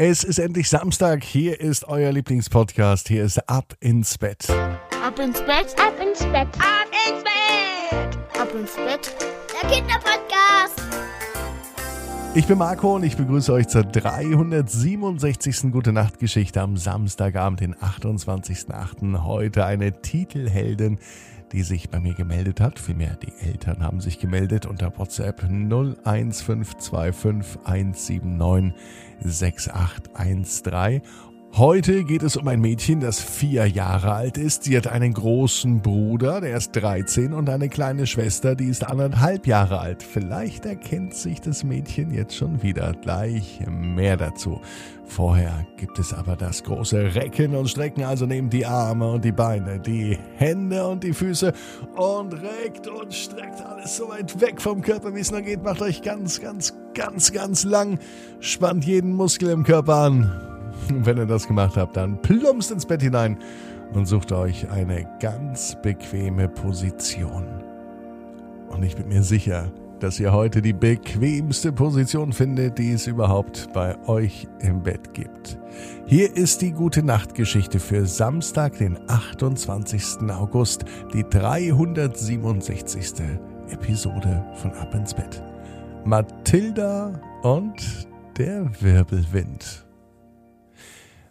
Es ist endlich Samstag. Hier ist euer Lieblingspodcast. Hier ist Ab ins Bett. Ab ins Bett, ab ins Bett, ab ins Bett, ab ins Bett. Der Kinderpodcast. Ich bin Marco und ich begrüße euch zur 367. Gute Nacht Geschichte am Samstagabend, den 28.08. Heute eine Titelheldin, die sich bei mir gemeldet hat. Vielmehr, die Eltern haben sich gemeldet unter WhatsApp 01525 179 6813. Heute geht es um ein Mädchen, das vier Jahre alt ist. Sie hat einen großen Bruder, der ist 13 und eine kleine Schwester, die ist anderthalb Jahre alt. Vielleicht erkennt sich das Mädchen jetzt schon wieder. Gleich mehr dazu. Vorher gibt es aber das große Recken und Strecken, also nehmt die Arme und die Beine, die Hände und die Füße und reckt und streckt alles so weit weg vom Körper, wie es nur geht. Macht euch ganz, ganz, ganz, ganz lang. Spannt jeden Muskel im Körper an. Und wenn ihr das gemacht habt, dann plumpst ins Bett hinein und sucht euch eine ganz bequeme Position. Und ich bin mir sicher, dass ihr heute die bequemste Position findet, die es überhaupt bei euch im Bett gibt. Hier ist die gute Nachtgeschichte für Samstag, den 28. August, die 367. Episode von Ab ins Bett. Mathilda und der Wirbelwind.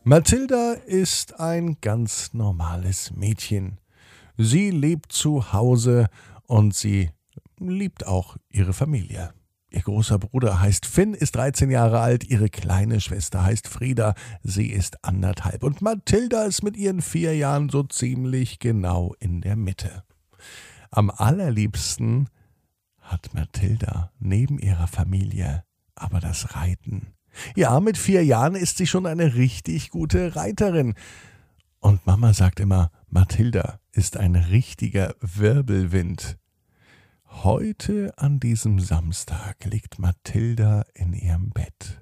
Mathilda ist ein ganz normales Mädchen. Sie lebt zu Hause und sie liebt auch ihre Familie. Ihr großer Bruder heißt Finn, ist 13 Jahre alt, ihre kleine Schwester heißt Frieda, sie ist anderthalb und Mathilda ist mit ihren vier Jahren so ziemlich genau in der Mitte. Am allerliebsten hat Mathilda neben ihrer Familie aber das Reiten. Ja, mit vier Jahren ist sie schon eine richtig gute Reiterin. Und Mama sagt immer, Mathilda ist ein richtiger Wirbelwind. Heute an diesem Samstag liegt Mathilda in ihrem Bett.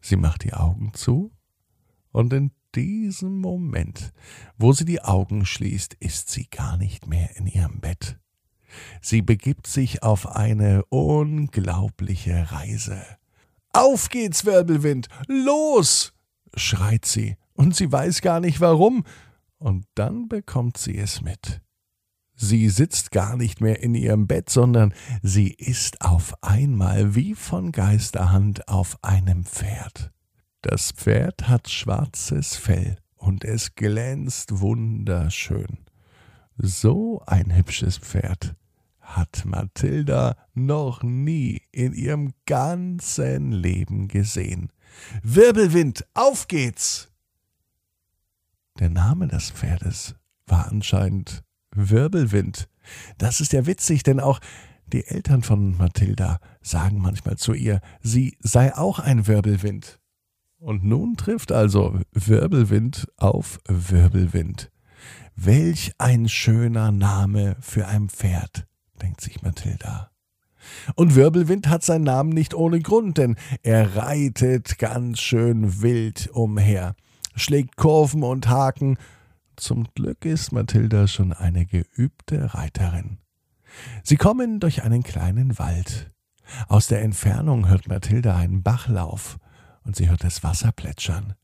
Sie macht die Augen zu und in diesem Moment, wo sie die Augen schließt, ist sie gar nicht mehr in ihrem Bett. Sie begibt sich auf eine unglaubliche Reise. Auf geht's, Wirbelwind. Los. schreit sie, und sie weiß gar nicht warum, und dann bekommt sie es mit. Sie sitzt gar nicht mehr in ihrem Bett, sondern sie ist auf einmal wie von Geisterhand auf einem Pferd. Das Pferd hat schwarzes Fell und es glänzt wunderschön. So ein hübsches Pferd hat Mathilda noch nie in ihrem ganzen Leben gesehen. Wirbelwind, auf geht's! Der Name des Pferdes war anscheinend Wirbelwind. Das ist ja witzig, denn auch die Eltern von Mathilda sagen manchmal zu ihr, sie sei auch ein Wirbelwind. Und nun trifft also Wirbelwind auf Wirbelwind. Welch ein schöner Name für ein Pferd denkt sich Mathilda. Und Wirbelwind hat seinen Namen nicht ohne Grund, denn er reitet ganz schön wild umher, schlägt Kurven und Haken. Zum Glück ist Mathilda schon eine geübte Reiterin. Sie kommen durch einen kleinen Wald. Aus der Entfernung hört Mathilda einen Bachlauf und sie hört das Wasser plätschern.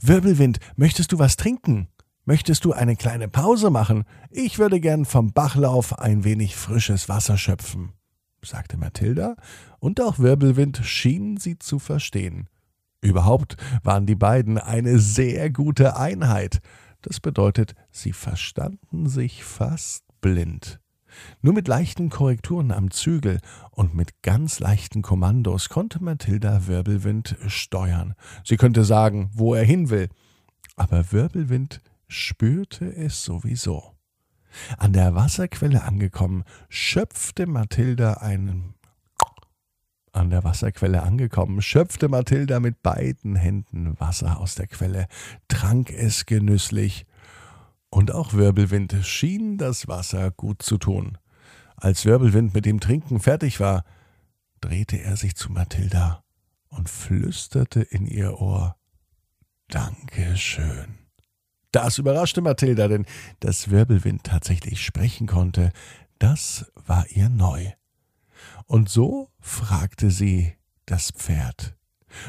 Wirbelwind, möchtest du was trinken? Möchtest du eine kleine Pause machen? Ich würde gern vom Bachlauf ein wenig frisches Wasser schöpfen, sagte Mathilda, und auch Wirbelwind schien sie zu verstehen. Überhaupt waren die beiden eine sehr gute Einheit. Das bedeutet, sie verstanden sich fast blind. Nur mit leichten Korrekturen am Zügel und mit ganz leichten Kommandos konnte Mathilda Wirbelwind steuern. Sie könnte sagen, wo er hin will. Aber Wirbelwind spürte es sowieso. An der Wasserquelle angekommen, schöpfte Mathilda einen an der Wasserquelle angekommen, schöpfte Mathilda mit beiden Händen Wasser aus der Quelle, trank es genüsslich, und auch Wirbelwind schien das Wasser gut zu tun. Als Wirbelwind mit dem Trinken fertig war, drehte er sich zu Mathilda und flüsterte in ihr Ohr Dankeschön. Das überraschte Mathilda, denn dass Wirbelwind tatsächlich sprechen konnte, das war ihr neu. Und so fragte sie das Pferd.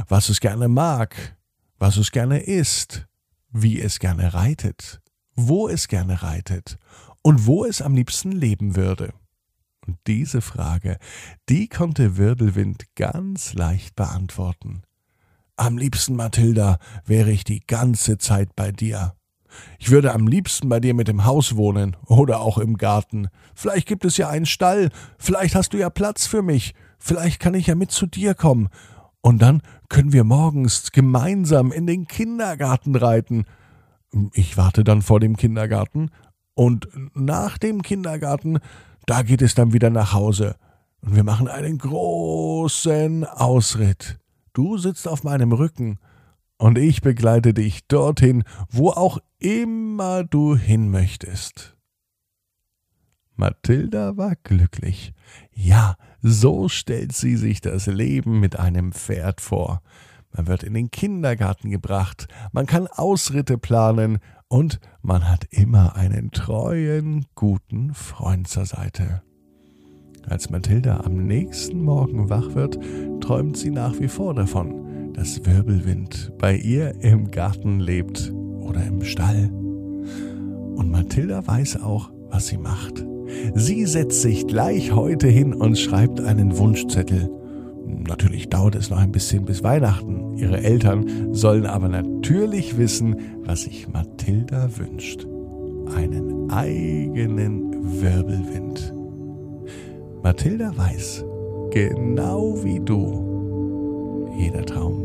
was es gerne mag, was es gerne isst, wie es gerne reitet, wo es gerne reitet und wo es am liebsten leben würde. Und diese Frage, die konnte Wirbelwind ganz leicht beantworten. Am liebsten, Mathilda, wäre ich die ganze Zeit bei dir. Ich würde am liebsten bei dir mit im Haus wohnen oder auch im Garten. Vielleicht gibt es ja einen Stall, vielleicht hast du ja Platz für mich, vielleicht kann ich ja mit zu dir kommen. Und dann können wir morgens gemeinsam in den Kindergarten reiten. Ich warte dann vor dem Kindergarten und nach dem Kindergarten, da geht es dann wieder nach Hause. Und wir machen einen großen Ausritt. Du sitzt auf meinem Rücken und ich begleite dich dorthin, wo auch immer du hin möchtest. Mathilda war glücklich. Ja, so stellt sie sich das Leben mit einem Pferd vor. Man wird in den Kindergarten gebracht, man kann Ausritte planen und man hat immer einen treuen, guten Freund zur Seite. Als Mathilda am nächsten Morgen wach wird, träumt sie nach wie vor davon, dass Wirbelwind bei ihr im Garten lebt oder im Stall. Und Mathilda weiß auch, was sie macht. Sie setzt sich gleich heute hin und schreibt einen Wunschzettel. Natürlich dauert es noch ein bisschen bis Weihnachten. Ihre Eltern sollen aber natürlich wissen, was sich Mathilda wünscht. Einen eigenen Wirbelwind. Mathilda weiß, genau wie du, jeder Traum